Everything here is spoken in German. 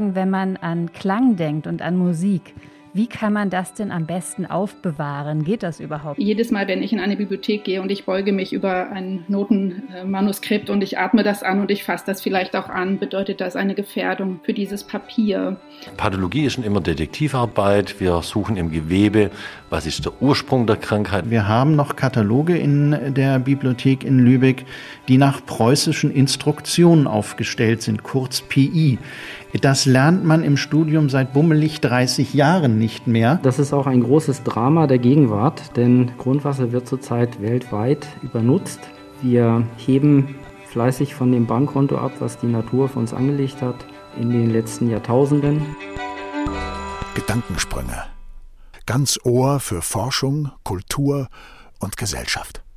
Wenn man an Klang denkt und an Musik, wie kann man das denn am besten aufbewahren? Geht das überhaupt? Jedes Mal, wenn ich in eine Bibliothek gehe und ich beuge mich über ein Notenmanuskript und ich atme das an und ich fasse das vielleicht auch an, bedeutet das eine Gefährdung für dieses Papier. Pathologie ist schon immer Detektivarbeit. Wir suchen im Gewebe, was ist der Ursprung der Krankheit. Wir haben noch Kataloge in der Bibliothek in Lübeck, die nach preußischen Instruktionen aufgestellt sind, kurz PI. Das lernt man im Studium seit bummelig 30 Jahren nicht mehr. Das ist auch ein großes Drama der Gegenwart, denn Grundwasser wird zurzeit weltweit übernutzt. Wir heben fleißig von dem Bankkonto ab, was die Natur für uns angelegt hat in den letzten Jahrtausenden. Gedankensprünge. Ganz Ohr für Forschung, Kultur und Gesellschaft.